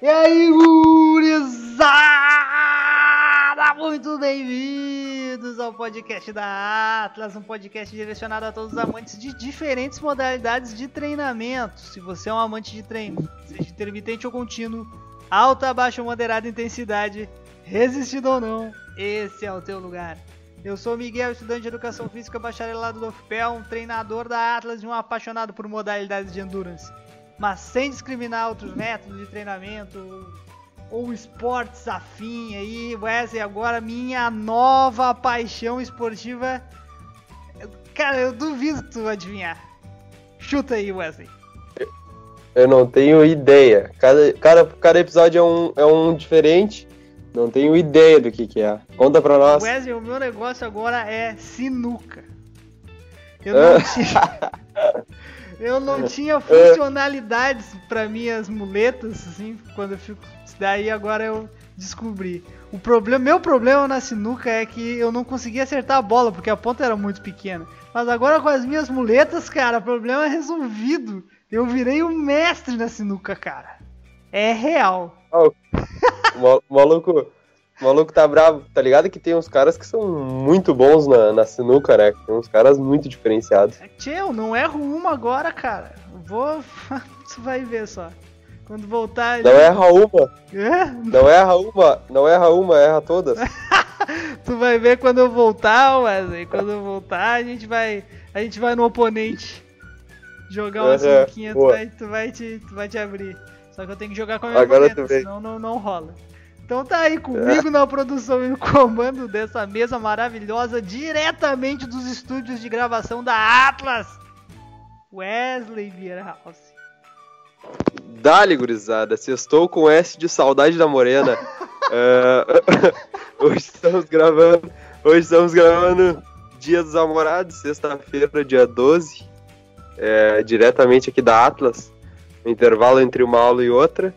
E aí, gurizada! Muito bem-vindos ao podcast da Atlas, um podcast direcionado a todos os amantes de diferentes modalidades de treinamento. Se você é um amante de treino, seja intermitente ou contínuo, alta, baixa ou moderada intensidade, resistido ou não, esse é o teu lugar. Eu sou Miguel, estudante de Educação Física, bacharelado do UFPEL, um treinador da Atlas e um apaixonado por modalidades de endurance mas sem discriminar outros métodos de treinamento ou esportes afim aí. Wesley, agora minha nova paixão esportiva. Cara, eu duvido tu adivinhar. Chuta aí, Wesley. Eu não tenho ideia. Cada, cada, cada episódio é um, é um diferente. Não tenho ideia do que, que é. Conta pra nós. Wesley, o meu negócio agora é sinuca. Eu não tinha. Eu não tinha funcionalidades para minhas muletas, assim, quando eu fico. Daí agora eu descobri. O problema, meu problema na sinuca é que eu não conseguia acertar a bola, porque a ponta era muito pequena. Mas agora com as minhas muletas, cara, o problema é resolvido. Eu virei um mestre na sinuca, cara. É real. Oh, maluco, o maluco tá bravo. Tá ligado que tem uns caras que são muito bons na, na sinuca, né? Tem uns caras muito diferenciados. É, tio, não erro uma agora, cara. Vou. Você vai ver só. Quando voltar. Não erra uma. É? Não erra uma. Não erra uma, erra todas. tu vai ver quando eu voltar, Wesley. Quando eu voltar, a gente vai. A gente vai no oponente. Jogar uma uhum, sinuquinha, tu vai, tu, vai te, tu vai te abrir. Só que eu tenho que jogar com a minha Agora senão não, não rola. Então tá aí comigo na produção e no comando dessa mesa maravilhosa, diretamente dos estúdios de gravação da Atlas, Wesley Bierhaus. Dali, gurizada, se estou com S de saudade da morena. uh, hoje estamos gravando, hoje estamos gravando Dia dos Namorados, sexta-feira, dia 12, é, diretamente aqui da Atlas, no intervalo entre uma aula e outra.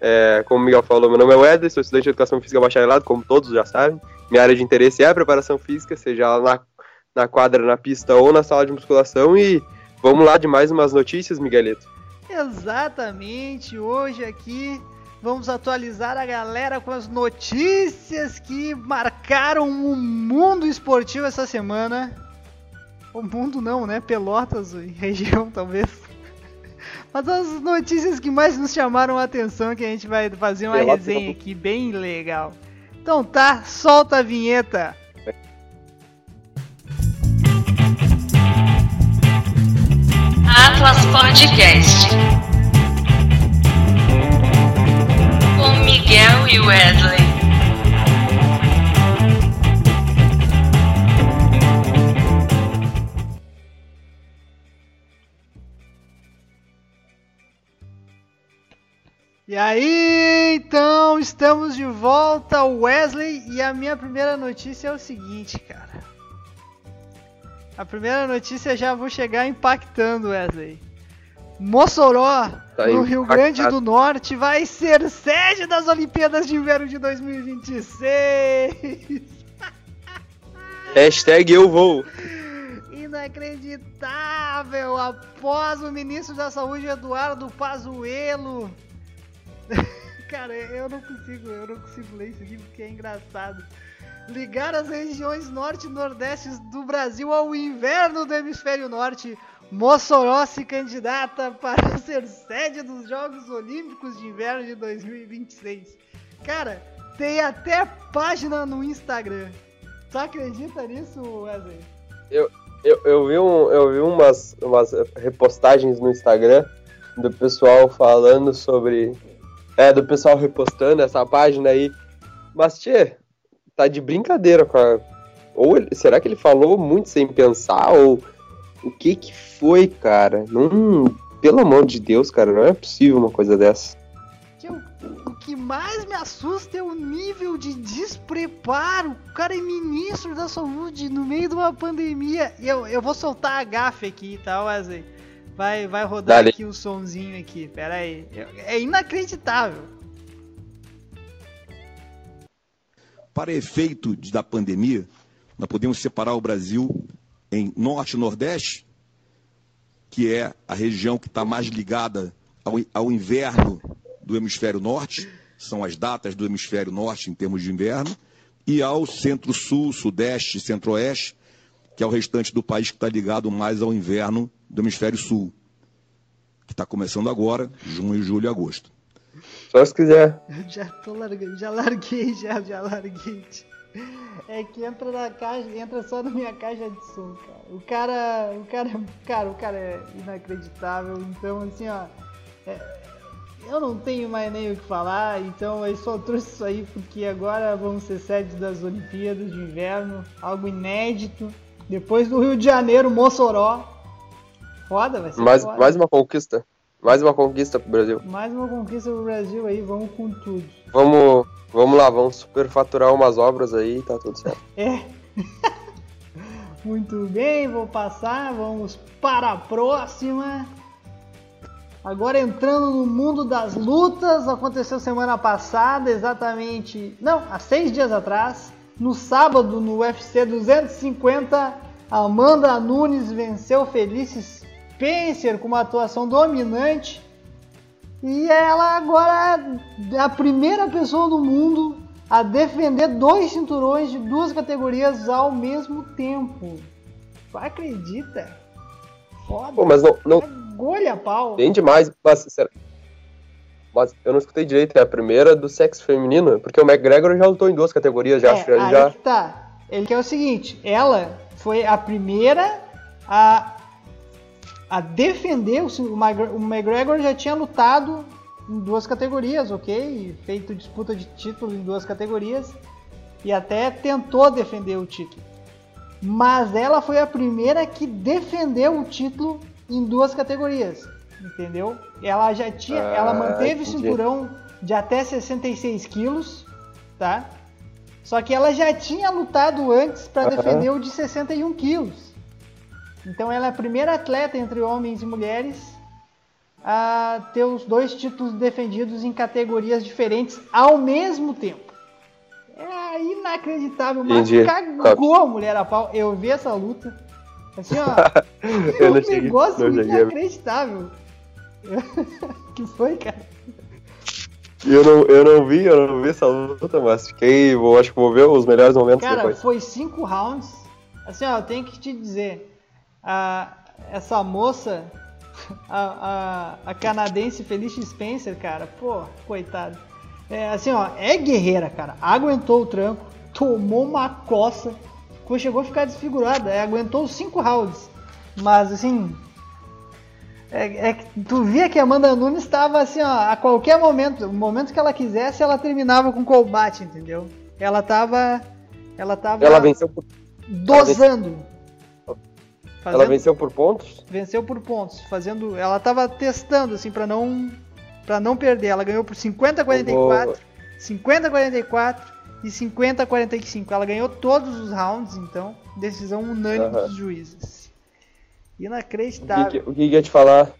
É, como o Miguel falou, meu nome é Wesley, sou estudante de Educação Física bacharelado, como todos já sabem. Minha área de interesse é a preparação física, seja lá na, na quadra, na pista ou na sala de musculação. E vamos lá de mais umas notícias, Miguelito. Exatamente, hoje aqui vamos atualizar a galera com as notícias que marcaram o mundo esportivo essa semana. O mundo não, né? Pelotas e região, talvez. Mas as notícias que mais nos chamaram a atenção que a gente vai fazer uma resenha aqui bem legal. Então tá, solta a vinheta. Atlas Podcast. Com Miguel e Wesley. E aí, então, estamos de volta, Wesley, e a minha primeira notícia é o seguinte, cara. A primeira notícia já vou chegar impactando, Wesley. Mossoró, tá no Rio Grande do Norte, vai ser sede das Olimpíadas de Inverno de 2026. Hashtag eu vou. Inacreditável! Após o ministro da Saúde, Eduardo Pazuello, Cara, eu não consigo, eu não consigo ler isso aqui porque é engraçado. Ligar as regiões norte e nordeste do Brasil ao inverno do hemisfério norte. Mossoró se candidata para ser sede dos Jogos Olímpicos de Inverno de 2026. Cara, tem até página no Instagram. Tu acredita nisso, Wesley? Eu, eu, eu vi, um, eu vi umas, umas repostagens no Instagram do pessoal falando sobre é, do pessoal repostando essa página aí. Mas, tchê, tá de brincadeira com a. Ou ele... será que ele falou muito sem pensar? Ou o que que foi, cara? Não. Pelo amor de Deus, cara, não é possível uma coisa dessa. O que mais me assusta é o nível de despreparo. O cara é ministro da saúde no meio de uma pandemia. E eu, eu vou soltar a gafe aqui, tá, Wesley? Vai, vai rodar Dale. aqui o somzinho aqui. Pera aí. É inacreditável. Para efeito da pandemia, nós podemos separar o Brasil em Norte e Nordeste, que é a região que está mais ligada ao, ao inverno do hemisfério norte, são as datas do hemisfério norte em termos de inverno, e ao centro-sul, sudeste, centro-oeste, que é o restante do país que está ligado mais ao inverno do hemisfério sul, que está começando agora, junho, julho e agosto. Só se quiser. Eu já tô largando, já larguei, já, já larguei. É que entra na caixa, entra só na minha caixa de som, cara. O cara, o cara, cara, o cara é inacreditável. Então, assim, ó, é, eu não tenho mais nem o que falar. Então, eu só trouxe isso aí porque agora vamos ser sede das Olimpíadas de Inverno, algo inédito. Depois do Rio de Janeiro, Mossoró. Foda, vai ser Mais, foda. mais uma conquista. Mais uma conquista pro Brasil. Mais uma conquista pro Brasil aí, vamos com tudo. Vamos, vamos lá, vamos superfaturar umas obras aí e tá tudo certo. É. Muito bem, vou passar, vamos para a próxima. Agora entrando no mundo das lutas, aconteceu semana passada, exatamente, não, há seis dias atrás, no sábado no UFC 250, Amanda Nunes venceu Felice Spencer com uma atuação dominante. E ela agora é a primeira pessoa do mundo a defender dois cinturões de duas categorias ao mesmo tempo. Tu acredita? Foda. Pô, mas não, não Agulha pau. tem demais. Mas, será- mas eu não escutei direito, é a primeira do sexo feminino, porque o McGregor já lutou em duas categorias, já, É, acho que ele aí já. que tá. Ele quer o seguinte, ela foi a primeira a, a defender, o McGregor já tinha lutado em duas categorias, ok? Feito disputa de título em duas categorias e até tentou defender o título. Mas ela foi a primeira que defendeu o título em duas categorias, entendeu? Ela já tinha, Ah, ela manteve o entendi. cinturão de até 66 quilos, tá? Só que ela já tinha lutado antes para Aham. defender o de 61 quilos. Então ela é a primeira atleta entre homens e mulheres a ter os dois títulos defendidos em categorias diferentes ao mesmo tempo. É inacreditável, mas Entendi. cagou a mulher a pau. Eu vi essa luta. Assim, ó. Eu é um não cheguei- negócio não cheguei inacreditável. que foi, cara? Eu não, eu não vi, eu não vi essa luta, mas fiquei. Vou, acho que vou ver os melhores momentos Cara, depois. foi cinco rounds. Assim, ó, eu tenho que te dizer. A, essa moça, a, a, a canadense Felicia Spencer, cara, pô, coitado. É, assim, ó, é guerreira, cara. Aguentou o tranco, tomou uma coça, chegou a ficar desfigurada. é, aguentou os cinco rounds. Mas, assim. É, é que tu via que a Amanda Nunes estava assim, ó, a qualquer momento, o momento que ela quisesse, ela terminava com combate, entendeu? Ela tava. Ela tava Ela venceu por, dosando. ela Fazendo- venceu por pontos? venceu por pontos, fazendo, ela tava testando assim para não para não perder. Ela ganhou por 50 a 44, 50 a 44 e 50 a 45. Ela ganhou todos os rounds, então, decisão unânime dos juízes. O que, Inacreditável. o que ia te falar?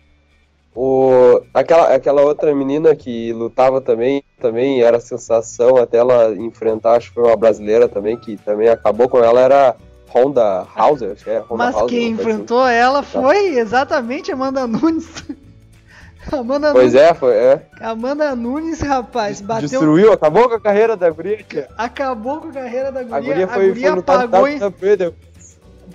O, aquela, aquela outra menina que lutava também, também era sensação até ela enfrentar, acho que foi uma brasileira também, que também acabou com ela, era Honda Hauser, acho que é Honda Mas Hauser, quem assim. enfrentou ela foi exatamente Amanda Nunes. Amanda Pois Nunes, é, foi, é. Amanda Nunes, rapaz, bateu Destruiu, acabou com a carreira da guria. acabou com a carreira da A guria. guria foi, foi lutar no apagou deu-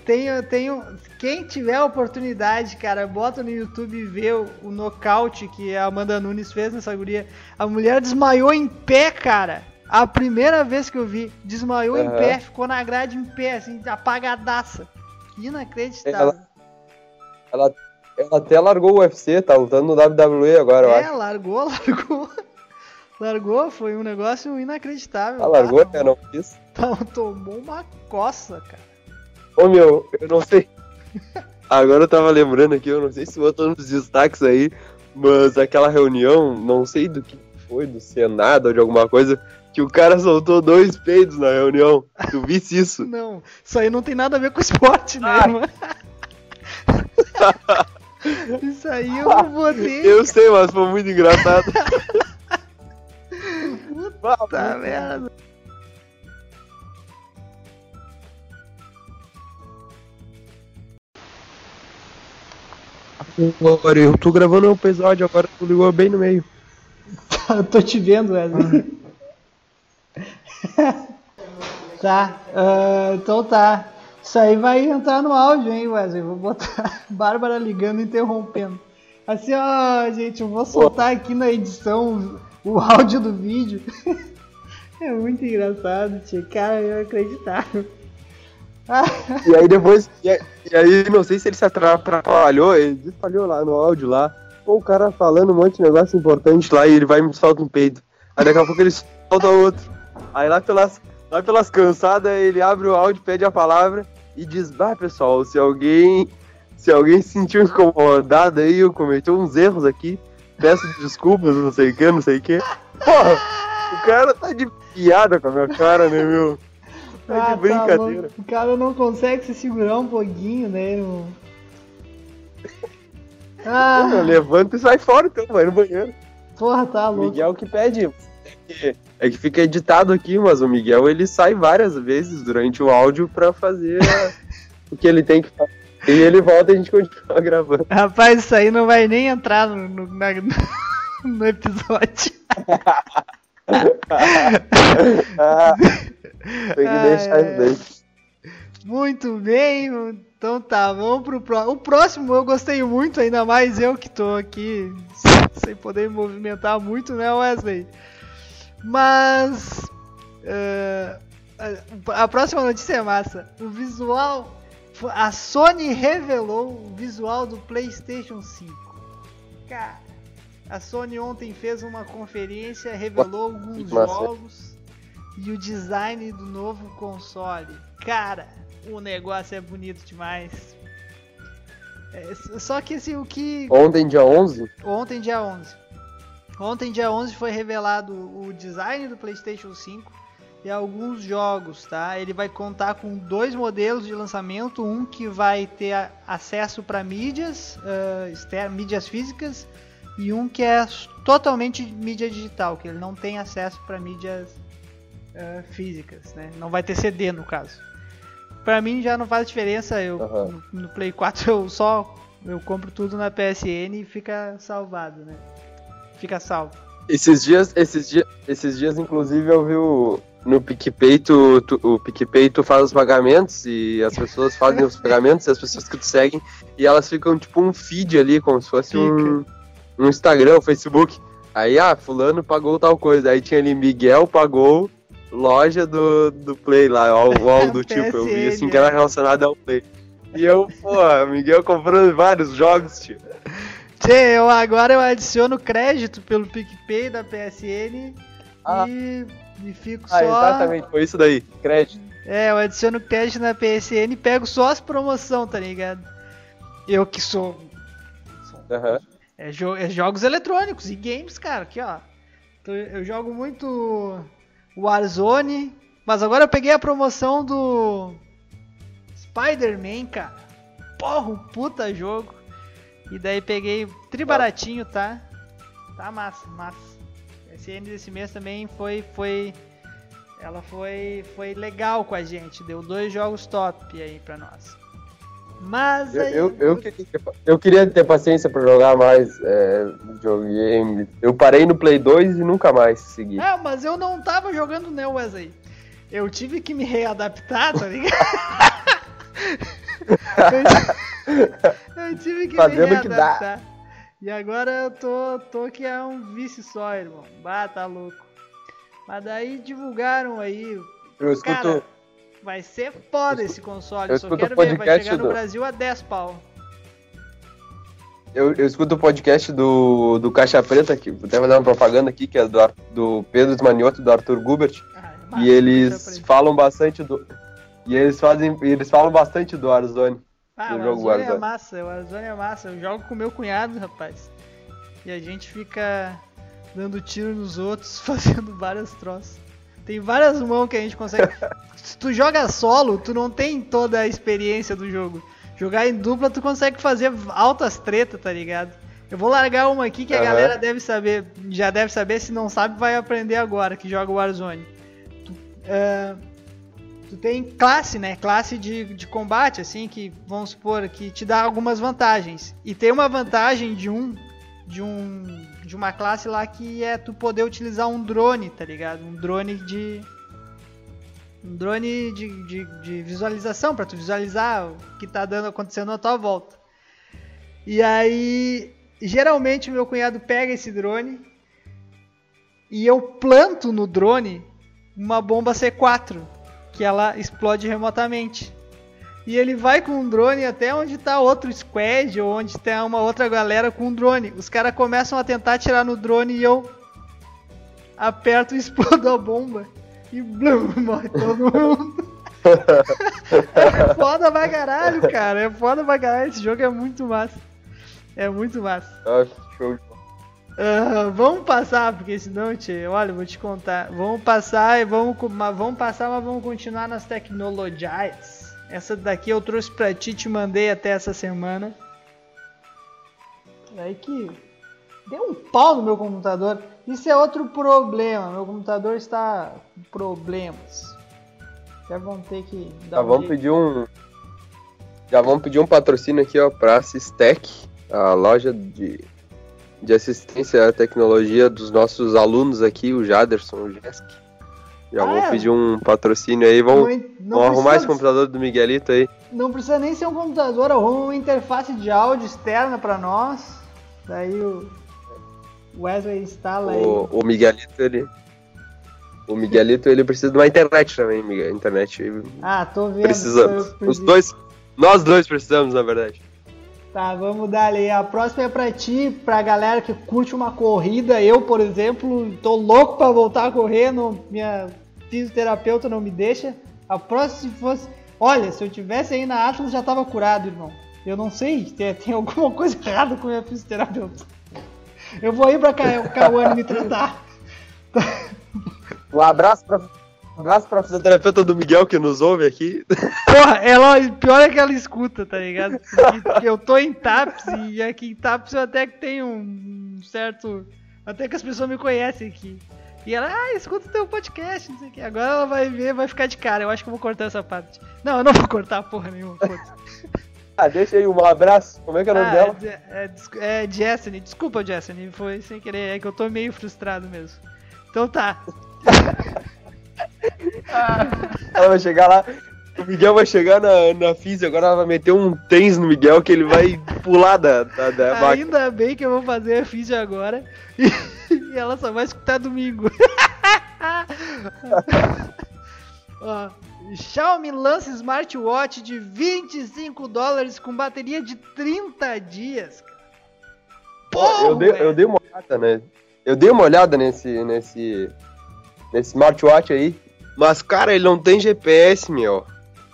Tenho, tenho. Quem tiver a oportunidade, cara, bota no YouTube e vê o, o nocaute que a Amanda Nunes fez nessa guria. A mulher desmaiou em pé, cara. A primeira vez que eu vi, desmaiou em Aham. pé, ficou na grade em pé, assim, apagadaça. Inacreditável. Ela, ela até largou o UFC, tá lutando no WWE agora, eu é, acho. largou, largou. Largou, foi um negócio inacreditável. Ela largou, Ah, né? Não quis. tom- Tomou uma coça, cara. Ô meu, eu não sei. Agora eu tava lembrando aqui, eu não sei se botou nos destaques aí, mas aquela reunião, não sei do que foi, do Senado ou de alguma coisa, que o cara soltou dois peidos na reunião. Tu visse isso? Não, isso aí não tem nada a ver com esporte, né, Ah. irmão? Isso aí eu não botei. Eu sei, mas foi muito engraçado. Puta merda. Agora eu tô gravando um episódio, agora tu ligou bem no meio. Eu tô te vendo, Wesley. tá, ah, então tá. Isso aí vai entrar no áudio, hein, Wesley? Vou botar Bárbara ligando e interrompendo. Assim, ó, gente, eu vou soltar aqui na edição o áudio do vídeo. É muito engraçado, tio. Cara, eu acreditável. E aí depois. E aí, e aí, não sei se ele se atra- atrapalhou, ele falhou lá no áudio lá. Pô, o cara falando um monte de negócio importante lá e ele vai e me solta um peido. Aí daqui a pouco ele solta outro. Aí lá pelas, lá pelas cansadas ele abre o áudio, pede a palavra e diz, bah pessoal, se alguém. Se alguém se sentiu incomodado aí, eu cometeu uns erros aqui, peço desculpas, não sei o que, não sei o que. Porra, o cara tá de piada com a minha cara, né, meu? Tá Ah, de brincadeira. louco. o cara não consegue se segurar um pouquinho, né, irmão? Ah, Porra, levanta e sai fora então, vai no banheiro. porra, tá O louco. Miguel que pede. É que, é que fica editado aqui, mas o Miguel ele sai várias vezes durante o áudio pra fazer o que ele tem que fazer. E ele volta e a gente continua gravando. Rapaz, isso aí não vai nem entrar no, no, na- no episódio. Ah, tem que deixar isso daí. Muito bem, então tá, vamos pro próximo. O próximo eu gostei muito, ainda mais eu que tô aqui sem poder me movimentar muito, né, Wesley? Mas. eh, a próxima notícia é massa. O visual. A Sony revelou o visual do PlayStation 5. Cara, a Sony ontem fez uma conferência, revelou alguns jogos e o design do novo console. Cara, o negócio é bonito demais. É, só que assim, o que Ontem, dia 11, Ontem, dia 11. Ontem, dia 11, foi revelado o design do PlayStation 5 e alguns jogos, tá? Ele vai contar com dois modelos de lançamento: um que vai ter acesso para mídias, exter- mídias físicas, e um que é totalmente mídia digital, que ele não tem acesso para mídias ah, físicas, né? Não vai ter CD no caso. Pra mim já não faz diferença, eu Aham. no, no Play 4 eu só eu compro tudo na PSN e fica salvado, né? Fica salvo. esses dias, esses dias, esses dias, inclusive, eu vi o, no PicPay, tu, tu- o PicPay tu faz os pagamentos e as pessoas fazem os pagamentos, e as pessoas que tu seguem, e elas ficam tipo um feed ali, como se fosse um, um Instagram, um Facebook. Aí, ah, fulano pagou tal coisa. Aí tinha ali, Miguel pagou loja do, do Play lá, algo, algo do tipo. Eu vi assim que era relacionado ao Play. E eu, pô, Miguel comprando vários jogos, tio. Tchê, eu agora eu adiciono crédito pelo PicPay da PSN Ah. e, e fico Ah, só. exatamente, foi isso daí, crédito. É, eu adiciono crédito na PSN e pego só as promoção, tá ligado? Eu que sou. Aham. É, jo- é jogos eletrônicos e games, cara, aqui ó. Eu jogo muito Warzone, mas agora eu peguei a promoção do Spider-Man, cara. Porra, um puta jogo. E daí peguei tri baratinho, tá? Tá massa, massa. Esse ano desse mês também foi foi ela foi foi legal com a gente, deu dois jogos top aí pra nós. Mas Eu, aí, eu, eu, queria ter, eu queria ter paciência pra jogar mais é, videogame. Eu parei no Play 2 e nunca mais segui. Ah, mas eu não tava jogando né, Wesley. Eu tive que me readaptar, tá ligado? eu, eu tive que Fazendo me o que dá. readaptar. E agora eu tô, tô que é um vício só, irmão. Bah, tá louco. Mas daí divulgaram aí. Eu escuto, Cara, vai ser foda esse console. eu Só escuto quero o ver, vai podcast chegar no do- Brasil a 10 pau. eu, eu escuto o podcast do, do Caixa Preta, que vou até fazer uma propaganda aqui, que é do, do Pedro Esmanioto e do Arthur Gubert. Ah, é E eles falam bastante do. E eles fazem. Eles falam bastante do Warzone. Ah, do o jogo Warzone é Warzone. massa, o Warzone é massa. Eu jogo com meu cunhado, rapaz. E a gente fica dando tiro nos outros, fazendo vários troços. Tem várias mãos que a gente consegue. Se tu joga solo, tu não tem toda a experiência do jogo. Jogar em dupla, tu consegue fazer altas tretas, tá ligado? Eu vou largar uma aqui que a galera deve saber, já deve saber, se não sabe, vai aprender agora que joga o Warzone. Tu, é, tu tem classe, né? Classe de, de combate, assim, que vamos supor que te dá algumas vantagens. E tem uma vantagem de um de um de uma classe lá que é tu poder utilizar um drone, tá ligado? Um drone de. Um drone de, de, de visualização, pra tu visualizar o que tá dando acontecendo à tua volta. E aí, geralmente meu cunhado pega esse drone e eu planto no drone uma bomba C4, que ela explode remotamente. E ele vai com um drone até onde tá outro squad ou onde tem uma outra galera com um drone. Os caras começam a tentar atirar no drone e eu aperto e explodo a bomba. E blum, morre todo mundo. é foda pra caralho, cara. É foda pra caralho. Esse jogo é muito massa. É muito massa. Ah, show de. Ah, vamos passar, porque senão, tchê, olha, vou te contar. Vamos passar e vamos, vamos passar, mas vamos continuar nas tecnologias. Essa daqui eu trouxe pra ti, te mandei até essa semana. Aí que deu um pau no meu computador. Isso é outro problema. Meu computador está com problemas. Já vão ter que dar Já um vamos jeito. pedir um. Já vamos pedir um patrocínio aqui, ó, pra Sistec, a loja de, de assistência à tecnologia dos nossos alunos aqui, o Jaderson, o Jesk. Já Ah, vamos é? pedir um patrocínio aí, vamos, Não, não vamos arrumar esse computador do Miguelito aí. Não precisa nem ser um computador, arruma uma interface de áudio externa pra nós. Daí o Wesley instala aí. O, o Miguelito, ele. O Miguelito, ele precisa de uma internet também, Miguel. Internet. Ah, tô vendo. Precisamos. Os dois. Nós dois precisamos, na verdade. Tá, vamos dar ali. A próxima é pra ti, pra galera que curte uma corrida. Eu, por exemplo, tô louco pra voltar a correr. Não, minha fisioterapeuta não me deixa. A próxima, se fosse. Olha, se eu tivesse aí na Atlas, já tava curado, irmão. Eu não sei, tem, tem alguma coisa errada com a minha fisioterapeuta. Eu vou ir pra Ca- Cauane me tratar. Um abraço pra. Um abraço pra fisioterapeuta do Miguel que nos ouve aqui. Porra, ela, pior é que ela escuta, tá ligado? Porque eu tô em TAPS e aqui em TAPS eu até que tenho um certo. Até que as pessoas me conhecem aqui. E ela, ah, escuta o teu podcast, não sei o que. Agora ela vai ver, vai ficar de cara. Eu acho que eu vou cortar essa parte. Não, eu não vou cortar porra nenhuma. Ah, deixa aí um abraço. Como é que é o nome Ah, dela? é, é, é Jessene. Desculpa, Jessene. Foi sem querer. É que eu tô meio frustrado mesmo. Então tá. Ela vai chegar lá. O Miguel vai chegar na, na física, agora ela vai meter um tens no Miguel que ele vai pular da, da, da. Ainda bem que eu vou fazer a físio agora. E, ela só vai escutar domingo. Ó, Xiaomi lança smartwatch de 25 dólares com bateria de 30 dias. Pô, eu, dei, eu dei uma olhada, né? Eu dei uma olhada nesse, nesse, nesse smartwatch aí. Mas, cara, ele não tem GPS, meu.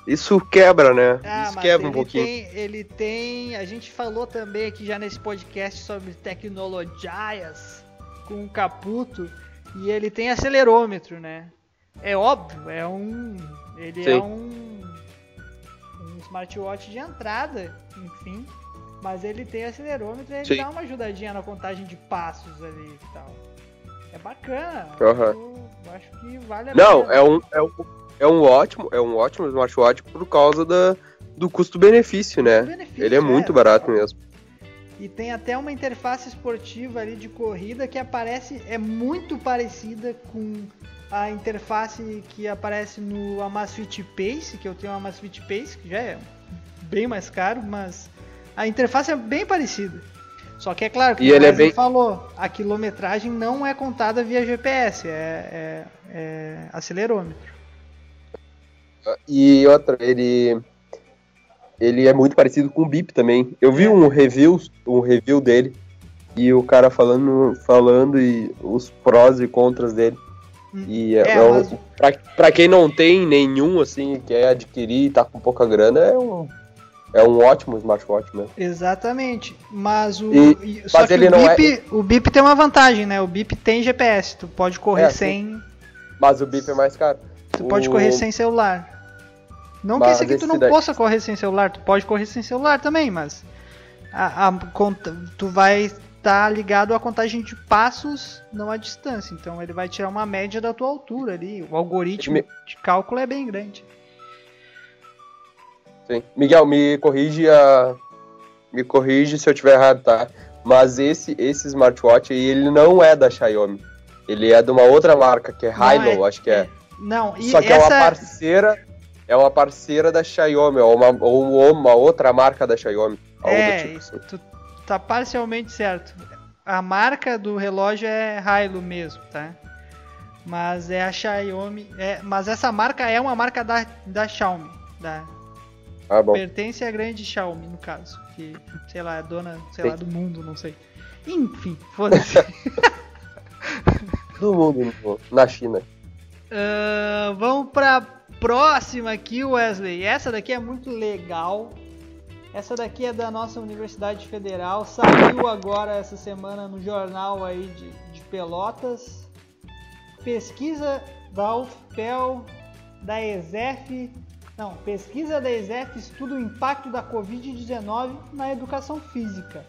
Isso quebra, né? Ah, Isso quebra um pouquinho. Tem, ele tem. A gente falou também aqui já nesse podcast sobre tecnologias com o Caputo. E ele tem acelerômetro, né? É óbvio, é um. Ele é Sim. um. Um smartwatch de entrada, enfim. Mas ele tem acelerômetro e ele Sim. dá uma ajudadinha na contagem de passos ali e tal. É bacana. Aham. Eu, eu acho que vale a Não, pena. é um, é um, é um ótimo, é um ótimo smartwatch por causa da, do custo-benefício, né? Benefício, Ele é muito barato mesmo. E tem até uma interface esportiva ali de corrida que aparece, é muito parecida com a interface que aparece no Amazfit Pace, que eu tenho o Amazfit Pace, que já é bem mais caro, mas a interface é bem parecida. Só que é claro que ele é bem- falou, a quilometragem não é contada via GPS, é, é- é acelerômetro. E outra, ele ele é muito parecido com o Bip também. Eu vi um review, um review dele e o cara falando falando e os prós e contras dele. Hum. E é, É, é um- mas- pra, pra quem não tem nenhum assim, quer adquirir e tá com pouca grana, é um é um ótimo smartwatch mesmo. Exatamente. Mas o. E- só mas que o, é- BIP, o BIP tem uma vantagem, né? O BIP tem GPS. Tu pode correr É, sem. Mas o Bip é mais caro. Tu pode O- correr sem celular. Não que esse aqui tu não daí- possa correr sem celular, tu pode correr sem celular também, mas a, a conta, tu vai estar ligado à contagem de passos, não à distância. Então ele vai tirar uma média da tua altura ali. O algoritmo Me- de cálculo é bem grande. Sim. Miguel, me corrige a. Me corrige se eu tiver errado, tá? Mas esse, esse smartwatch aí, ele não é da Xiaomi. Ele é de uma outra marca, que é Não, Hilo, acho que é. Não, e Só que essa... é uma parceira. É uma parceira da Xiaomi, ou uma, ou uma outra marca da Xiaomi. É, tipo assim. tu tá parcialmente certo. A marca do relógio é Hilo mesmo, tá? Mas é a Xiaomi. É, mas essa marca é uma marca da, da Xiaomi. Da, Ah, pertence à grande Xiaomi, no caso. Que, sei lá, é dona, sei Sim. lá, do mundo, não sei. Enfim, foda-se. Do mundo, na China. Ahn, vamos pra próxima aqui, Wesley. Essa daqui é muito legal. Essa daqui é da nossa Universidade Federal. Saiu agora essa semana no jornal aí de, de Pelotas. Pesquisa da UFPEL, da ESEF. Não, pesquisa da ESEF estuda o impacto da Covid-19 na educação física.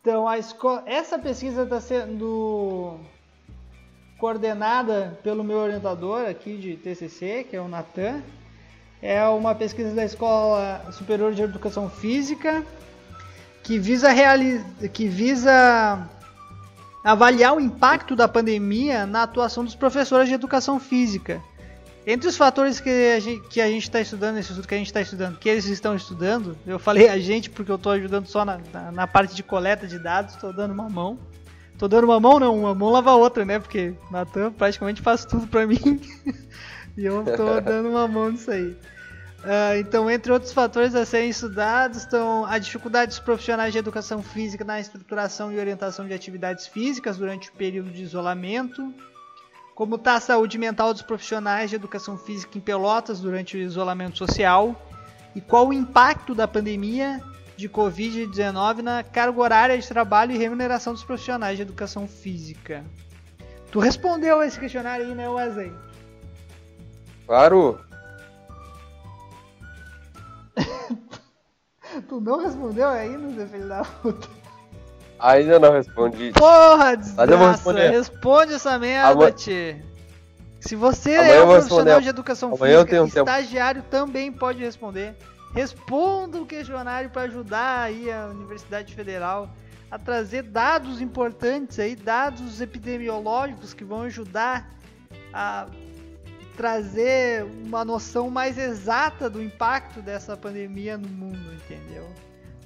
Então, a escola, essa pesquisa está sendo coordenada pelo meu orientador aqui de TCC, que é o Natan. É uma pesquisa da Escola Superior de Educação Física que visa, que visa avaliar o impacto da pandemia na atuação dos professores de educação física. Entre os fatores que a gente está estudando, esse estudo que a gente está estudando, que eles estão estudando, eu falei a gente porque eu estou ajudando só na, na, na parte de coleta de dados, estou dando uma mão. Tô dando uma mão não, uma mão lava a outra, né? Porque Natan praticamente faz tudo pra mim. e eu tô dando uma mão nisso aí. Ah, então, entre outros fatores a serem estudados estão a dificuldade dos profissionais de educação física na estruturação e orientação de atividades físicas durante o período de isolamento, como está a saúde mental dos profissionais de educação física em Pelotas durante o isolamento social e qual o impacto da pandemia de Covid-19 na carga horária de trabalho e remuneração dos profissionais de educação física. Tu respondeu esse questionário aí, né, Wesley? Claro, Tu não respondeu ainda, seu filho da puta? ainda não respondi. Porra, desgraça. Responde essa merda, Amanhã- tchê. Se você Amanhã é um profissional de educação Amanhã física, tempo. estagiário também pode responder. Responda o questionário para ajudar aí a Universidade Federal a trazer dados importantes aí, dados epidemiológicos que vão ajudar a trazer uma noção mais exata do impacto dessa pandemia no mundo, entendeu?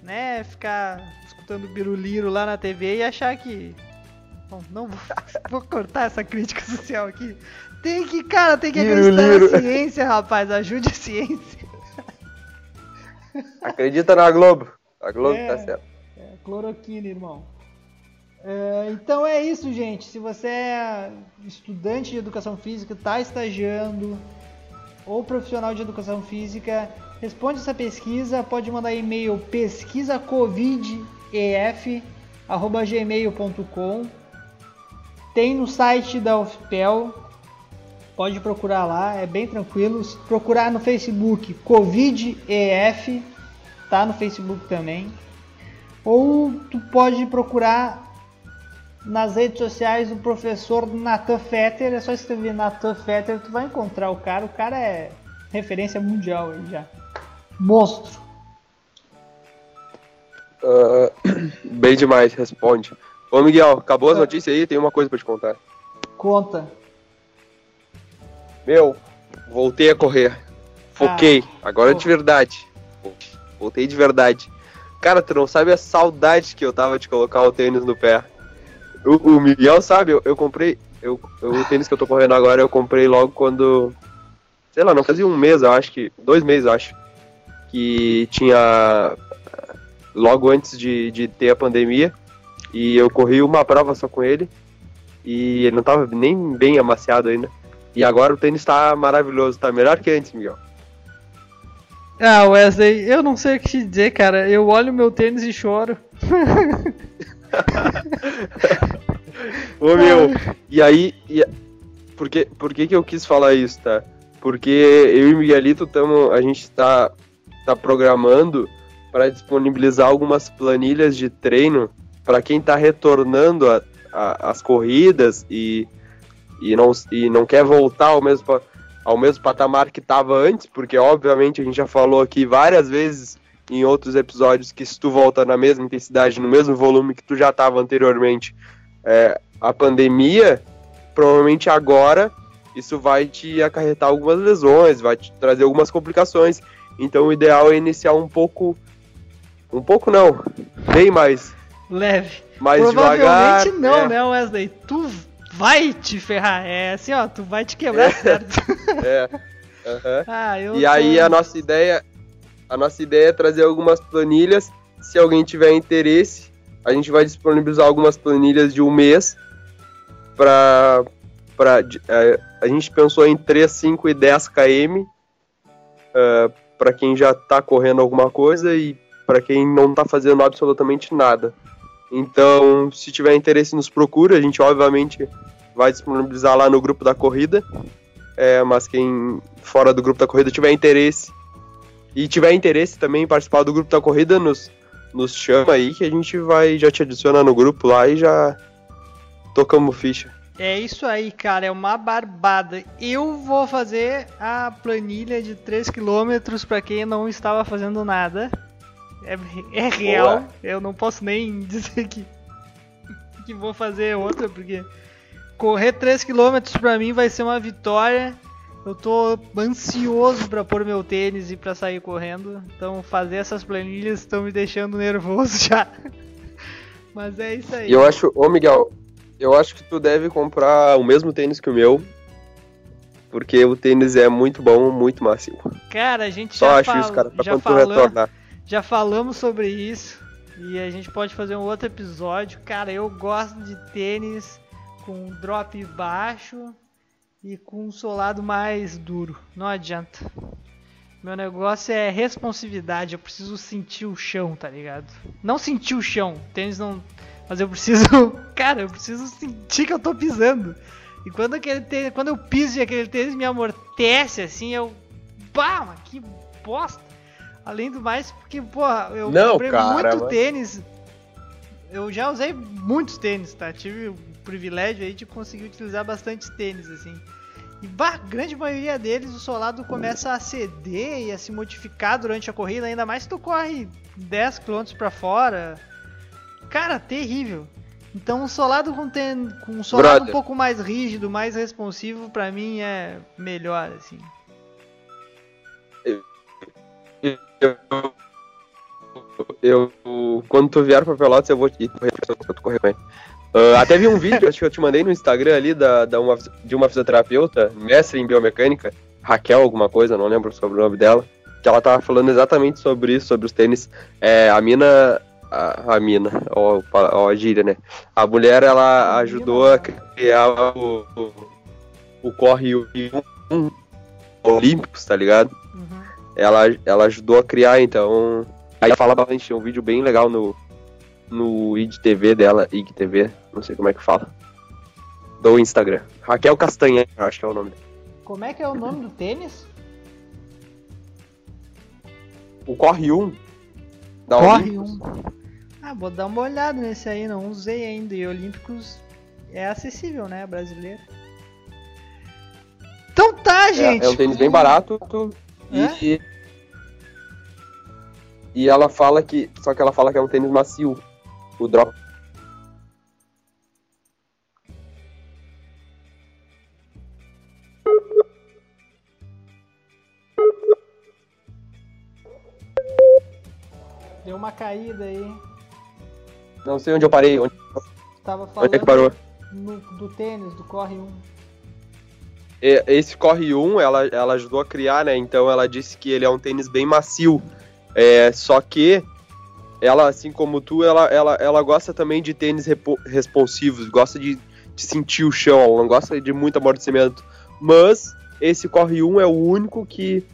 Né? Ficar escutando biruliro lá na TV e achar que Bom, não vou, vou cortar essa crítica social aqui. Tem que, cara, tem que acreditar na ciência, rapaz. Ajude a ciência. Acredita na Globo. A Globo É. tá certo. É, cloroquina, irmão. É, então é isso, gente. Se você é estudante de educação física, está estagiando ou profissional de educação física, responde essa pesquisa. Pode mandar e-mail pesquisacovidef@gmail.com. Tem no site da UFPEL. Pode procurar lá, é bem tranquilo. Se procurar no Facebook CovidEF, tá no Facebook também. Ou tu pode procurar nas redes sociais do professor Nathan Fetter. É só escrever Nathan Fetter, tu vai encontrar o cara. O cara é referência mundial aí já. Monstro. Ah, bem demais, responde. Ô Miguel, acabou as Ah. notícias aí? Tem uma coisa pra te contar. Conta. Meu, voltei a correr. Foquei. Agora pô. de verdade. Voltei de verdade. Cara, tu não sabe a saudade que eu tava de colocar o tênis no pé. O, o Miguel sabe, eu, eu comprei. Eu, eu- o tênis que eu tô correndo agora eu comprei logo quando. Sei lá, não fazia um mês, eu acho que. Dois meses, eu acho. Que tinha. Logo antes de, de ter a pandemia. E eu corri uma prova só com ele. E ele não tava nem bem amaciado ainda. E agora o tênis tá maravilhoso, tá melhor que antes, Miguel. Ah, Wesley, eu não sei o que te dizer, cara. Eu olho meu tênis e choro. Ô meu, e aí. E, por que, por que, que eu quis falar isso, tá? Porque eu e o Miguelito tamo, a gente tá, tá programando para disponibilizar algumas planilhas de treino para quem tá retornando a, a- as corridas e, e, não, e não quer voltar ao mesmo, ao mesmo patamar que tava antes, porque obviamente a gente já falou aqui várias vezes em outros episódios que se tu volta na mesma intensidade, no mesmo volume que tu já estava anteriormente, é, a pandemia, provavelmente agora isso vai te acarretar algumas lesões, vai te trazer algumas complicações. Então o ideal é iniciar um pouco, um pouco não, bem mais, Leve. mais Provavelmente devagar. não, é, né, Wesley? Tu vai te ferrar. É assim, ó, tu vai te quebrar, certo? É. aham. ah, E tô- aí a nossa ideia, a nossa ideia é trazer algumas planilhas. Se alguém tiver interesse, a gente vai disponibilizar algumas planilhas de um mês para para a gente pensou em 3, 5 e 10 km para quem já está correndo alguma coisa e para quem não está fazendo absolutamente nada. Então, se tiver interesse, nos procura. A gente obviamente vai disponibilizar lá no grupo da corrida. É, mas quem fora do grupo da corrida tiver interesse e tiver interesse também em participar do grupo da corrida, nos, nos chama aí que a gente vai já te adiciona no grupo lá e já tocamos ficha. É isso aí, cara, é uma barbada. Eu vou fazer a planilha de 3 km para quem não estava fazendo nada. É, é real, Boa. eu não posso nem dizer que, que vou fazer outra, porque correr 3 km para mim vai ser uma vitória. Eu tô ansioso para pôr meu tênis e para sair correndo. Então fazer essas planilhas estão me deixando nervoso já. Mas é isso aí. Eu acho, ô Miguel, eu acho que tu deve comprar o mesmo tênis que o meu, porque o tênis é muito bom, muito macio. Cara, a gente Só já, acho fal- isso, cara, pra já quando tu retornar. Já falamos sobre isso e a gente pode fazer um outro episódio. Cara, eu gosto de tênis com drop baixo e com um solado mais duro. Não adianta. Meu negócio é responsividade. Eu preciso sentir o chão, tá ligado? Não sentir o chão. Tênis não. Mas eu preciso. Cara, eu preciso sentir que eu tô pisando. E quando, aquele tênis, quando eu piso e aquele tênis me amortece assim, eu. Mas que bosta! Além do mais, porque, porra, eu Não, comprei cara, muito mas- tênis. Eu já usei muitos tênis, tá? Tive o privilégio aí de conseguir utilizar bastante tênis, assim. E a grande maioria deles, o solado começa a ceder e a se modificar durante a corrida, ainda mais se tu corre 10 km pra fora. Cara, terrível. Então um solado com, ten... com um solado um Brother. pouco mais rígido, mais responsivo, pra mim é melhor, assim. Eu, quando tu vier pra Pelotas, eu vou te correr, eu tô correndo. Ah, até vi um vídeo, acho que eu te mandei no Instagram ali, da, da uma, de uma fisioterapeuta, mestre em biomecânica, Raquel alguma coisa, não lembro sobre o nome dela, que ela tava falando exatamente sobre isso, sobre os tênis. É, a mina, a, a mina, ó, ó, a gíria, né? A mulher, ela ajudou a criar o, o, o Corre 1 Olímpicos, tá ligado? Uhum. Ela, ela ajudou a criar, então. Aí ela fala bastante, um vídeo bem legal no, no IGTV dela, IGTV, não sei como é que fala. Do Instagram. Raquel Castanha, acho que é o nome dela. Como é que é o nome do tênis? O Corre 1. Da Corre Olímpicos. um. Ah, vou dar uma olhada nesse aí, não usei ainda. E Olímpicos é acessível, né? Brasileiro. Então tá, gente. É, é um tênis bem barato. É? E, e ela fala que. Só que ela fala que é um tênis macio. O drop. Deu uma caída aí. Não sei onde eu parei. Onde, Tava onde falando é que parou? no- do tênis, do Corre 1. Esse Corre 1, ela, ela ajudou a criar, né? Então ela disse que ele é um tênis bem macio. É, só que ela, assim como tu, ela, ela, ela gosta também de tênis responsivos, gosta de, de sentir o chão, ela não gosta de muito amortecimento. Mas esse Corre 1 é o único que,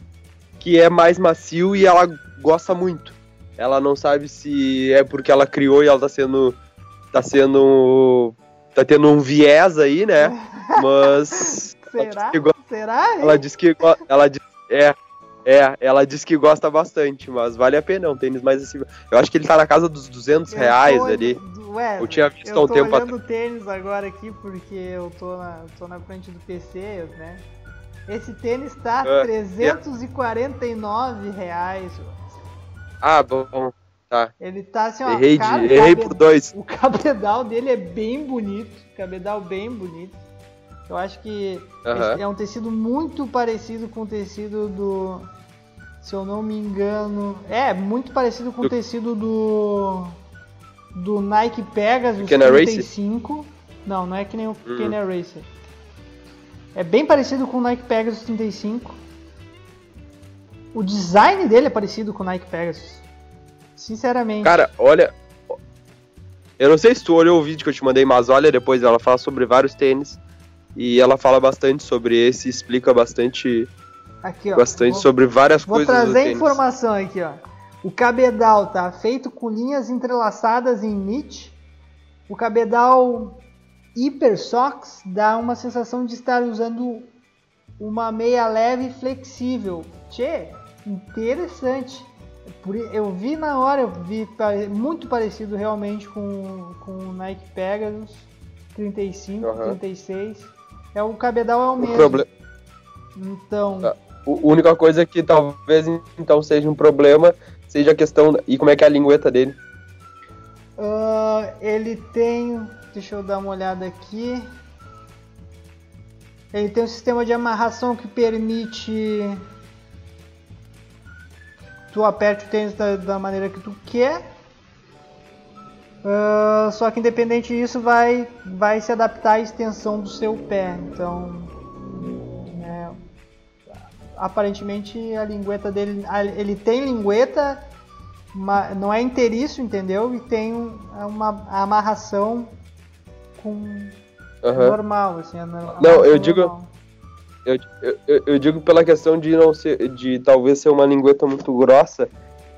que é mais macio e ela gosta muito. Ela não sabe se é porque ela criou e ela tá sendo. tá sendo. tá tendo um viés aí, né? Mas. Será? que go- Será? ela diz que ela diz, é, é, ela diz que gosta bastante, mas vale a pena, é um tênis mais acessível. Eu acho que ele tá na casa dos 200 Eu reais tô ali. Ué, Eu tinha visto eu um tô tempo olhando o tênis agora aqui porque eu tô na, tô na frente do PC, né? Esse tênis tá É, 349 reais. Ah, bom. Tá. Ele tá assim, ó. Errei, de- errei por dois. O cabedal dele é bem bonito. Cabedal bem bonito. Eu acho que esse é um tecido muito parecido com o tecido do. Se eu não me engano. É, muito parecido com o Do- tecido do. Do Nike Pegasus Kenner Racer? 35. Não, não é que nem o Hum. Kenner Racer. É bem parecido com o Nike Pegasus 35. O design dele é parecido com o Nike Pegasus. Sinceramente. Cara, olha. Eu não sei se tu olhou o vídeo que eu te mandei, mas olha depois, ela fala sobre vários tênis. E ela fala bastante sobre esse, explica bastante, Aqui, ó. bastante vou, sobre várias vou coisas do trazer informação aqui, ó. O cabedal tá feito com linhas entrelaçadas em knit. O cabedal Hyper Socks dá uma sensação de estar usando uma meia leve e flexível. Tchê, interessante. Eu vi na hora, eu vi muito parecido realmente com, com o Nike Pegasus 35, Aham. 36. É, o cabedal é o O mesmo. proble- Então, Tá. O- A única coisa que talvez então seja um problema seja a questão. E como é que é a lingueta dele? Ah, ele tem. Deixa eu dar uma olhada aqui. Ele tem um sistema de amarração que permite. Tu aperte o tênis da, da maneira que tu quer. Ah, só que independente disso vai, vai se adaptar à extensão do seu pé. Então. é, aparentemente a lingueta dele. Ele tem lingueta ma- não é inteiriço, entendeu? E tem é uma amarração com Aham. normal, assim. no- Não, eu digo- normal. Eu- eu- eu digo pela questão de não ser. de talvez ser uma lingueta muito grossa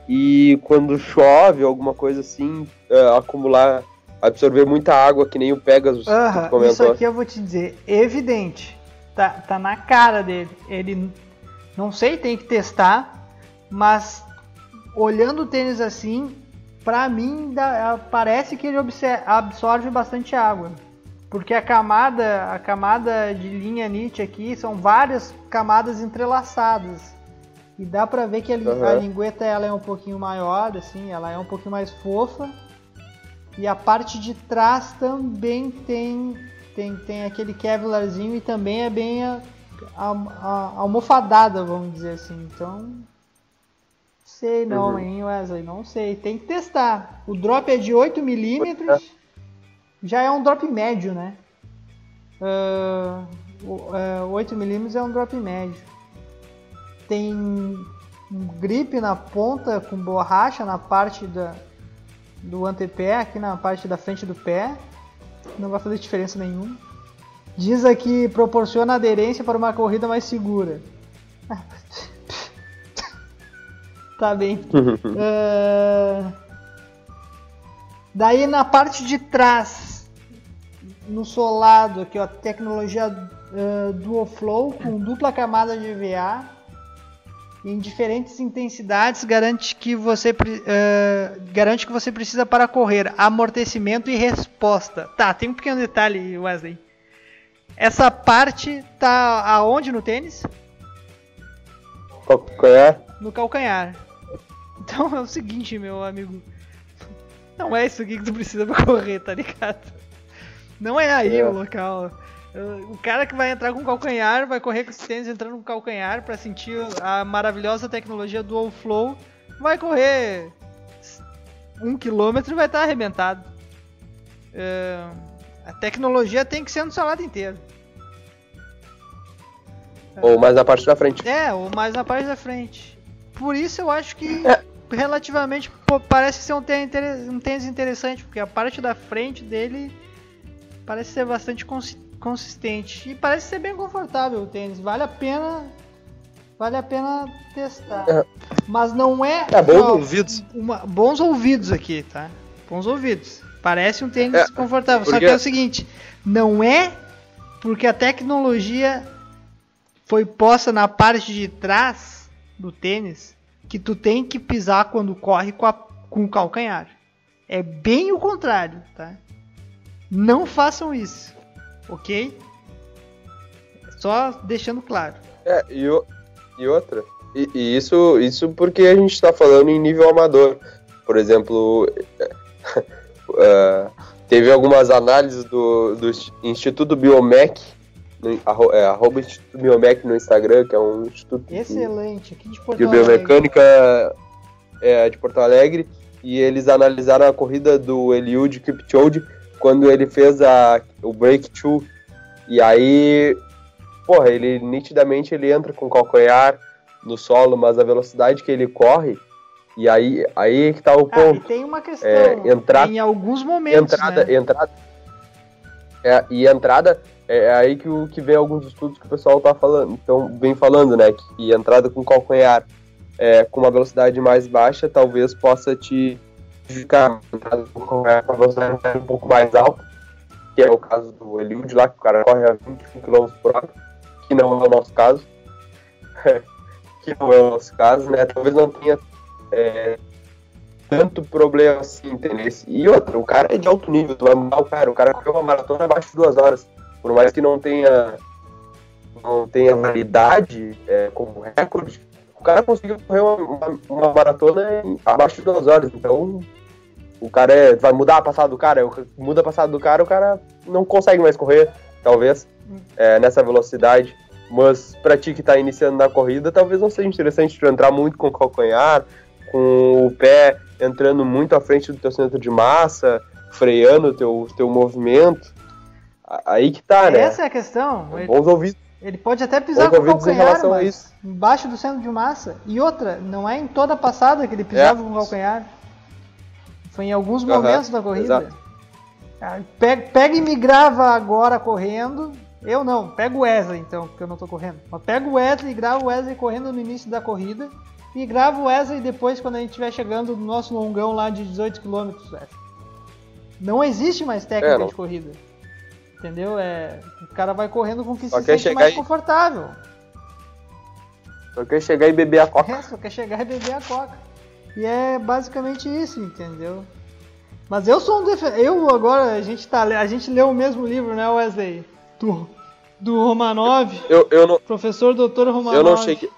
e quando chove, alguma coisa assim, é, acumular, absorver muita água, que nem o Pegasus Aham, tu isso aqui eu vou te dizer, evidente. Tá, tá na cara dele. Ele não sei, tem que testar, mas olhando o tênis assim, pra mim dá- parece que ele absorve bastante água. Porque a camada, a camada de linha Nietzsche aqui são várias camadas entrelaçadas. E dá pra ver que a, Aham. a lingueta ela é um pouquinho maior, assim, ela é um pouquinho mais fofa. E a parte de trás também tem tem, tem aquele Kevlarzinho e também é bem a, a- a- almofadada, vamos dizer assim. Então, sei não, Uhum. hein, Wesley, não sei. Tem que testar. O drop é de 8 milímetros, já é um drop médio, né? O- ah, 8 milímetros é um drop médio. Tem um grip na ponta com borracha na parte da, do antepé, aqui na parte da frente do pé. Não vai fazer diferença nenhuma. Diz aqui proporciona aderência para uma corrida mais segura. tá bem. Ah, Daí na parte de trás, no solado aqui, ó, tecnologia ah, Dual Flow com dupla camada de EVA em diferentes intensidades garante que você eh, garante que você precisa para correr amortecimento e resposta. Tá, tem um pequeno detalhe, Wesley. Essa parte tá aonde no tênis? É? No calcanhar. Então é o seguinte, meu amigo. Não é isso aqui que tu precisa pra correr, tá ligado? Não é aí É. o local. Uh, O cara que vai entrar com calcanhar vai correr com os tênis entrando com calcanhar pra sentir a maravilhosa tecnologia do Flow. Vai correr um quilômetro e vai estar arrebentado. Uh, a tecnologia tem que ser no salado inteiro. Ou mais na parte da frente. É, ou mais na parte da frente. Por isso eu acho que relativamente pô, parece ser um tênis, um tênis interessante, porque a parte da frente dele parece ser bastante consi- consistente e parece ser bem confortável o tênis. Vale a pena, vale a pena testar. É. Mas não é. É, bons ouvidos. uma- bons ouvidos aqui, tá? Bons ouvidos. Parece um tênis É, confortável. Só que é o seguinte, não é porque a tecnologia foi posta na parte de trás do tênis que tu tem que pisar quando corre com, a- com o calcanhar. É bem o contrário, tá? Não façam isso, ok? Só deixando claro. É, e, o- e outra, E, e isso, isso porque a gente está falando em nível amador. Por exemplo, eh, teve algumas análises do, do Instituto Biomec, no, arro, é, arroba Instituto Biomec no Instagram, que é um instituto de, Excelente, aqui de Porto de Alegre. biomecânica é, de Porto Alegre, e eles analisaram a corrida do Eliud Kipchoge quando ele fez a, o breakthrough. E aí, porra, ele nitidamente ele entra com o calcanhar no solo, mas a velocidade que ele corre, e aí, aí que tá o Ah, ponto. tem uma questão. É, entrar- em alguns momentos, entrada, né? entrada. É, e entrada é, é aí que, o, que vem alguns estudos que o pessoal tá falando, então vem falando, né? Que entrada com calcanhar é, com uma velocidade mais baixa talvez possa te uma velocidade um pouco mais alta, que é o caso do Eliud lá, que o cara corre a 21 km por hora, que não é o nosso caso. que não é o nosso caso, né? Talvez não tenha é, tanto problema assim, entendeu? E outra, o cara é de alto nível, tu vai mudar o cara, o cara correu uma maratona abaixo de duas horas. Por mais que não tenha não tenha validade é, como recorde, cara conseguiu correr uma, uma- uma maratona em- abaixo de duas horas. Então, o cara é, vai mudar a passada do cara, o- muda a passada do cara, o cara não consegue mais correr, talvez, é, nessa velocidade. Mas pra ti que tá iniciando na corrida, talvez não seja interessante tu entrar muito com o calcanhar, com o pé entrando muito à frente do teu centro de massa, freando o teu, teu movimento. Aí que tá, né? Essa é a questão. Bons ouvidos. Ele pode até pisar com o calcanhar, mas embaixo do centro de massa. E outra, não é em toda a passada que ele pisava É. com o calcanhar. Foi em alguns Aham, momentos da corrida. exato. Ah, Pega, pega e me grava agora correndo. Eu não, pega o Wesley então, porque eu não tô correndo. Mas pega o Wesley e grava o Wesley correndo no início da corrida. E grava o Wesley depois quando a gente estiver chegando no nosso longão lá de 18 km. Não existe mais técnica É, de corrida. Entendeu? É, o cara vai correndo com o que Só se sente mais e- confortável. Só quer chegar e beber a coca. É, só quer chegar e beber a coca. E é basicamente isso, entendeu? Mas eu sou um defen... Eu agora, a gente, tá, a gente leu o mesmo livro, né, Wesley? Do, do Romanov, Eu, eu, não, professor doutor Romanov. eu não cheguei.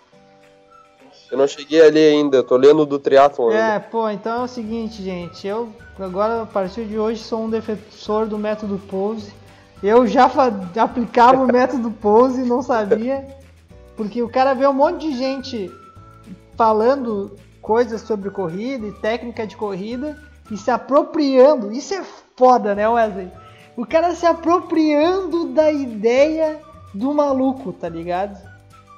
Eu não cheguei ali ainda, eu tô lendo do triatlon É, ainda. pô, então é o seguinte, gente. Eu agora, a partir de hoje, sou um defensor do método Pose. Eu já aplicava o método Pose e não sabia. Porque o cara vê um monte de gente falando coisas sobre corrida e técnica de corrida e se apropriando. Isso é foda, né, Wesley? O cara se apropriando da ideia do maluco, tá ligado?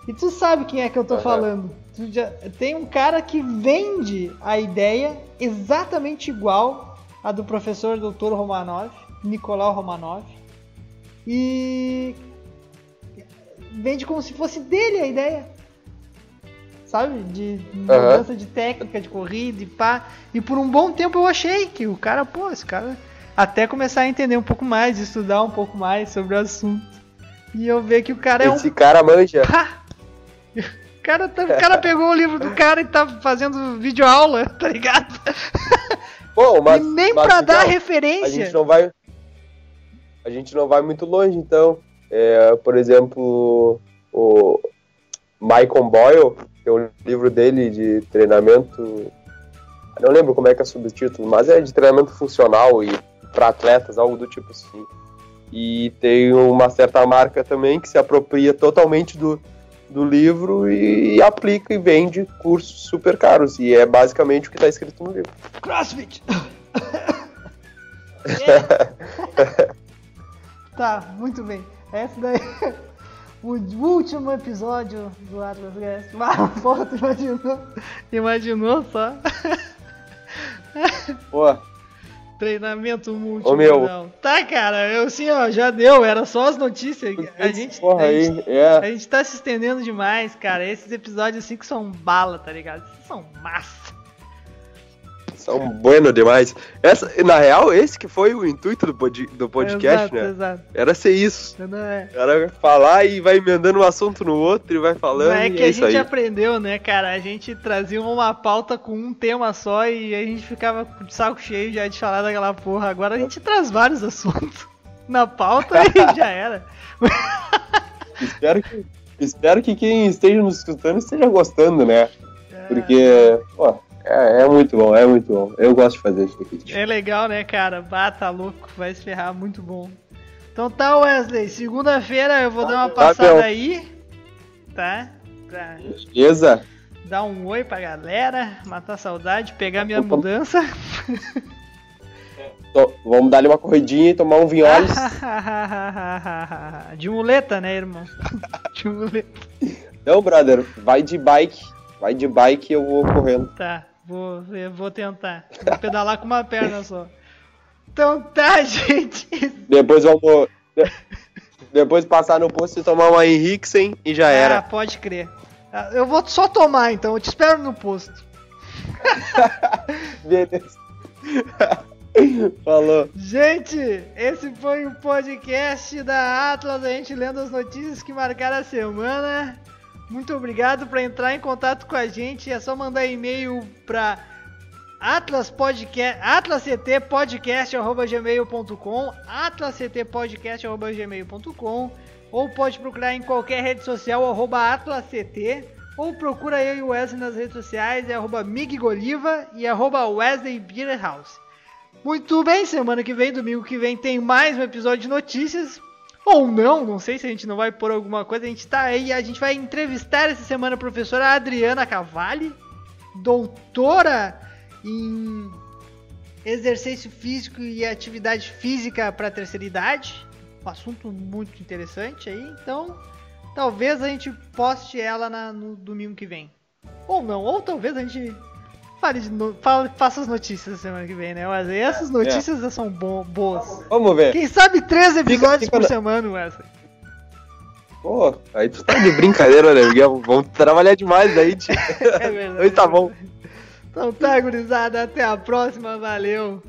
E tu sabe quem é que eu tô Aham. falando. Tu já- tem um cara que vende a ideia exatamente igual a do professor Dr. Romanov, Nicolau Romanov. E vende como se fosse dele a ideia. Sabe? De mudança de técnica de corrida e pá. E por um bom tempo eu achei que o cara, pô, esse cara. Até começar a entender um pouco mais, estudar um pouco mais sobre o assunto. E eu ver que o cara é um Esse cara manja. Pá! O cara, tá- o cara pegou o livro do cara e tá fazendo videoaula, tá ligado? Bom, mas, e nem mas, pra dar referência. A gente não vai. A gente não vai muito longe, então. É, por exemplo, o Michael Boyle, tem um livro dele de treinamento. Não lembro como é que é o subtítulo, mas é de treinamento funcional e para atletas, algo do tipo assim. E tem uma certa marca também que se apropria totalmente do, do livro e aplica e vende cursos super caros. E é basicamente o que está escrito no livro. CrossFit! Tá, muito bem. Esse daí é o último episódio do Atlas Guest. Ah, porra, tu imaginou? Imaginou só? Pô, Treinamento Ô, multimodal. meu. Tá, cara, eu assim, ó, já deu, era só as notícias. A gente, porra a gente aí, é. A gente tá se estendendo demais, cara. Esses episódios assim que são bala, tá ligado? Esses são massa. São bueno demais. Essa, na real, esse que foi o intuito do, pod, do podcast, exato, né? Exato, Era ser isso. Não é. Era falar e vai emendando um assunto no outro e vai falando. Não é que é a gente aí. aprendeu, né, cara? A gente trazia uma pauta com um tema só e a gente ficava de saco cheio já de falar daquela porra. Agora a gente traz vários assuntos na pauta e já era. Espero que, espero que quem esteja nos escutando esteja gostando, né? É. Porque, pô, é, é muito bom, é muito bom. Eu gosto de fazer isso aqui. É legal, né, cara? Bah, tá louco, vai se ferrar, muito bom. Então tá, Wesley, segunda-feira eu vou dar uma Tá, passada meu. aí, tá? Pra Beleza? dar um oi pra galera, matar a saudade, pegar minha Opa. mudança. Tô- vamos dar-lhe uma corridinha e tomar um vinholes. De muleta, né, irmão? De muleta. Não, brother, vai de bike. Vai de bike e eu vou correndo. Tá, vou, vou tentar. Vou pedalar com uma perna só. Então tá, gente. Depois vamos. de- Depois passar no posto e tomar uma Henriksen e já Ah, era. pode crer. Ah, Eu vou só tomar então, eu te espero no posto. Beleza. Falou. Gente, esse foi o podcast da Atlas, a gente lendo as notícias que marcaram a semana. Muito obrigado para entrar em contato com a gente, é só mandar e-mail para atlaspodcast, atlasctpodcast.gmail.com atlasctpodcast.gmail.com ou pode procurar em qualquer rede social, arroba atlasct ou procura eu e o Wesley nas redes sociais, é arroba migoliva e arroba Wesley Beer House. Muito bem, semana que vem, domingo que vem, tem mais um episódio de notícias. Ou não, não sei se a gente não vai pôr alguma coisa. A gente tá aí, a gente vai entrevistar essa semana a professora Adriana Cavalli, doutora em exercício físico e atividade física para terceira idade. Um assunto muito interessante aí. Então, talvez a gente poste ela na- no domingo que vem. Ou não, ou talvez a gente fale de no, fale- faça as notícias na semana que vem, né, Wesley? Essas notícias já são bo- boas. Vamos ver. Quem sabe três episódios fica por na- semana, Wesley. Pô, aí tu tá de brincadeira, né, Miguel? Vamos trabalhar demais aí, tio. É verdade. Hoje tá bom. Então tá, gurizada. Até a próxima. Valeu.